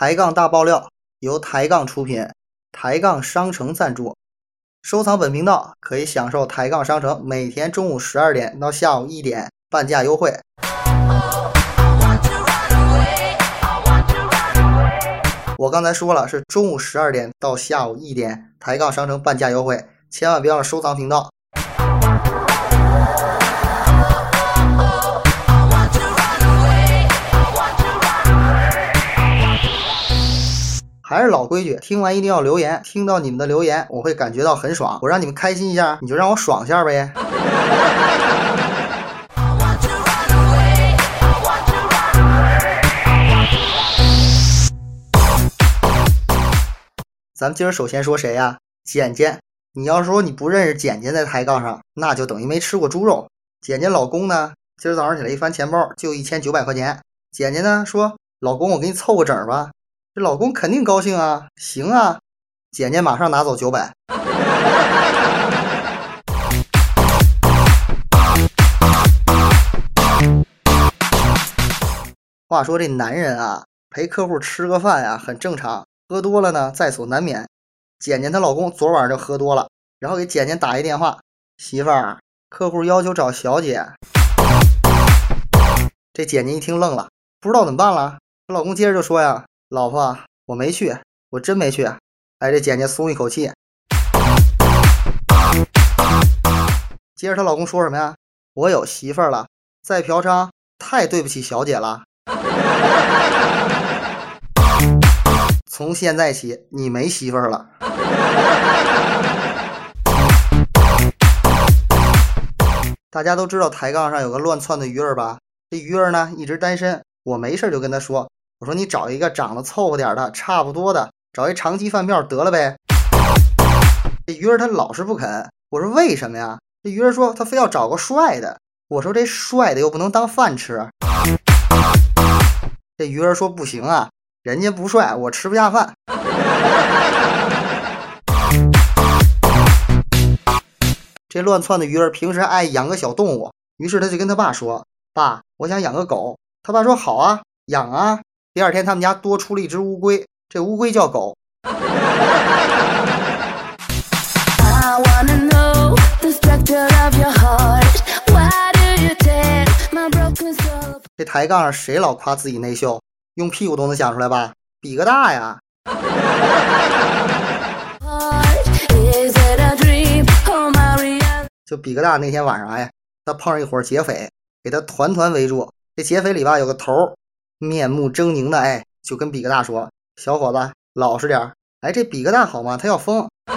抬杠大爆料由抬杠出品，抬杠商城赞助。收藏本频道可以享受抬杠商城每天中午十二点到下午一点半价优惠。我刚才说了是中午十二点到下午一点，抬杠商城半价优惠，千万别忘了收藏频道。还是老规矩，听完一定要留言。听到你们的留言，我会感觉到很爽。我让你们开心一下，你就让我爽一下呗。咱们今儿首先说谁呀？简简。你要说你不认识简简在抬杠上，那就等于没吃过猪肉。简简老公呢，今儿早上起来一翻钱包，就一千九百块钱。简简呢说：“老公，我给你凑个整吧。”这老公肯定高兴啊，行啊，简简马上拿走九百。话说这男人啊，陪客户吃个饭呀，很正常，喝多了呢，在所难免。简简她老公昨晚就喝多了，然后给简简打一电话，媳妇儿，客户要求找小姐。这简简一听愣了，不知道怎么办了。她老公接着就说呀。老婆，我没去，我真没去。哎，这简姐松一口气。接着她老公说什么呀？我有媳妇儿了，再嫖娼太对不起小姐了。从现在起，你没媳妇儿了。大家都知道抬杠上有个乱窜的鱼儿吧？这鱼儿呢，一直单身。我没事就跟他说。我说你找一个长得凑合点的，差不多的，找一长期饭票得了呗。这鱼儿他老是不肯。我说为什么呀？这鱼儿说他非要找个帅的。我说这帅的又不能当饭吃。这鱼儿说不行啊，人家不帅，我吃不下饭。这乱窜的鱼儿平时爱养个小动物，于是他就跟他爸说：“爸，我想养个狗。”他爸说：“好啊，养啊。”第二天，他们家多出了一只乌龟，这乌龟叫狗。这抬杠上谁老夸自己内秀？用屁股都能想出来吧？比个大呀！就比个大那天晚上，哎，他碰上一伙劫匪，给他团团围住。这劫匪里吧有个头。面目狰狞的，哎，就跟比格大说：“小伙子，老实点儿哎，这比格大好吗？他要疯。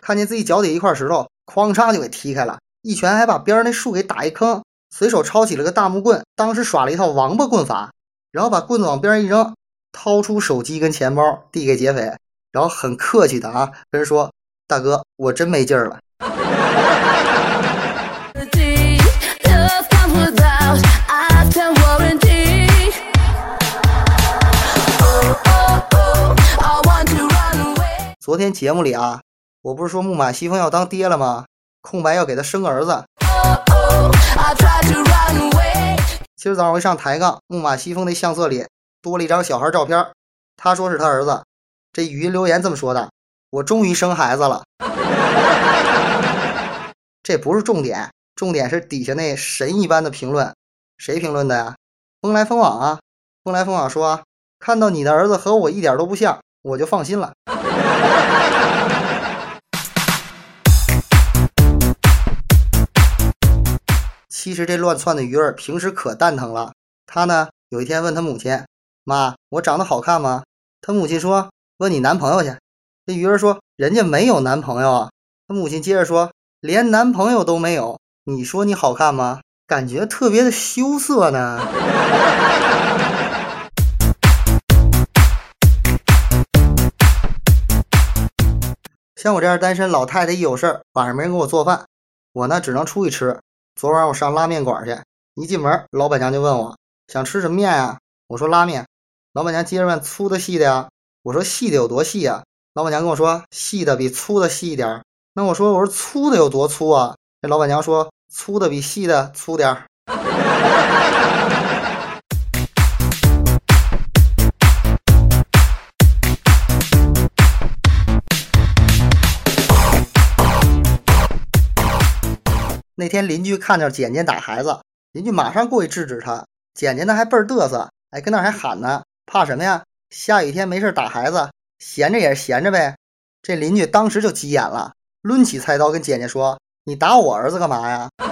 看见自己脚底一块石头，哐嚓就给踢开了，一拳还把边儿那树给打一坑。随手抄起了个大木棍，当时耍了一套王八棍法，然后把棍子往边上一扔，掏出手机跟钱包递给劫匪，然后很客气的啊跟人说：“大哥，我真没劲儿了。”昨天节目里啊，我不是说木马西风要当爹了吗？空白要给他生个儿子。今儿早上我一上抬杠，木马西风那相册里多了一张小孩照片，他说是他儿子。这语音留言这么说的：“我终于生孩子了。”这不是重点，重点是底下那神一般的评论，谁评论的呀？风来风往啊！风来风往说，看到你的儿子和我一点都不像，我就放心了。其实这乱窜的鱼儿平时可蛋疼了。他呢，有一天问他母亲：“妈，我长得好看吗？”他母亲说：“问你男朋友去。”这鱼儿说：“人家没有男朋友啊。”他母亲接着说：“连男朋友都没有，你说你好看吗？感觉特别的羞涩呢。” 像我这样单身老太太一有事儿，晚上没人给我做饭，我呢只能出去吃。昨晚我上拉面馆去，一进门，老板娘就问我想吃什么面啊？我说拉面。老板娘接着问粗的细的呀？我说细的有多细啊？老板娘跟我说细的比粗的细一点。那我说我说粗的有多粗啊？这老板娘说粗的比细的粗点儿。那天邻居看着简简打孩子，邻居马上过去制止他。简简呢还倍儿嘚瑟，哎，跟那还喊呢，怕什么呀？下雨天没事打孩子，闲着也是闲着呗。这邻居当时就急眼了，抡起菜刀跟简简说：“你打我儿子干嘛呀？”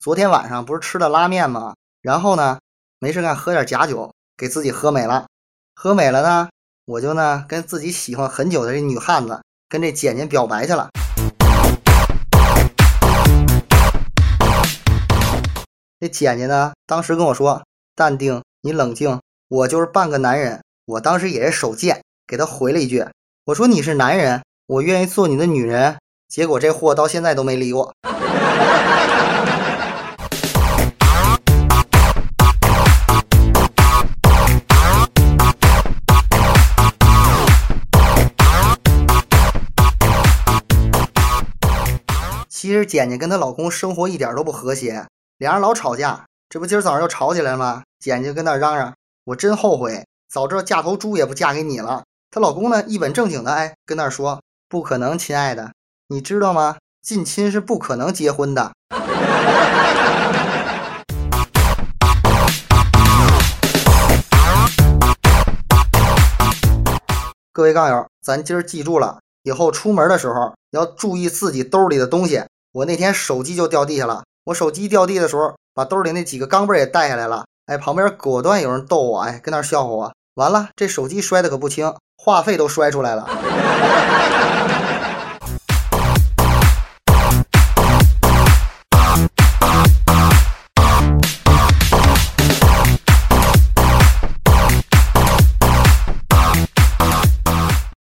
昨天晚上不是吃的拉面吗？然后呢，没事干喝点假酒，给自己喝美了。喝美了呢，我就呢跟自己喜欢很久的这女汉子，跟这姐姐表白去了。这姐姐呢，当时跟我说：“淡定，你冷静，我就是半个男人。”我当时也是手贱，给他回了一句：“我说你是男人，我愿意做你的女人。”结果这货到现在都没理我。其实简简跟她老公生活一点都不和谐，俩人老吵架。这不今儿早上又吵起来了吗？简简跟那嚷嚷：“我真后悔，早知道嫁头猪也不嫁给你了。”她老公呢一本正经的哎跟那说：“不可能，亲爱的，你知道吗？近亲是不可能结婚的。”各位杠友，咱今儿记住了。以后出门的时候要注意自己兜里的东西。我那天手机就掉地下了，我手机掉地的时候，把兜里那几个钢镚也带下来了。哎，旁边果断有人逗我，哎，跟那笑话我。完了，这手机摔的可不轻，话费都摔出来了。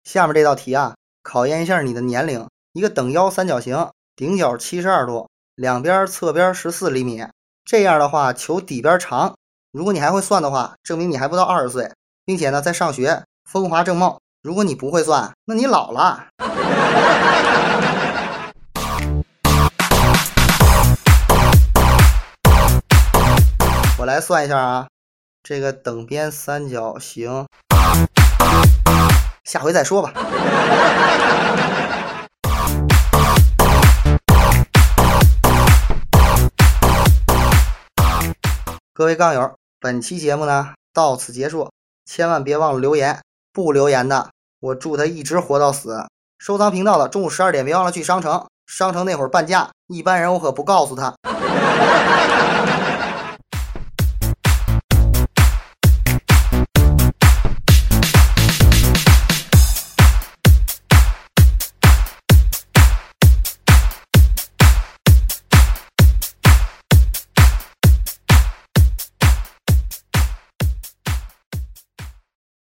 下面这道题啊。考验一下你的年龄，一个等腰三角形，顶角七十二度，两边侧边十四厘米。这样的话，求底边长。如果你还会算的话，证明你还不到二十岁，并且呢在上学，风华正茂。如果你不会算，那你老了。我来算一下啊，这个等边三角形。下回再说吧。各位杠友，本期节目呢到此结束，千万别忘了留言。不留言的，我祝他一直活到死。收藏频道的，中午十二点别忘了去商城，商城那会儿半价，一般人我可不告诉他。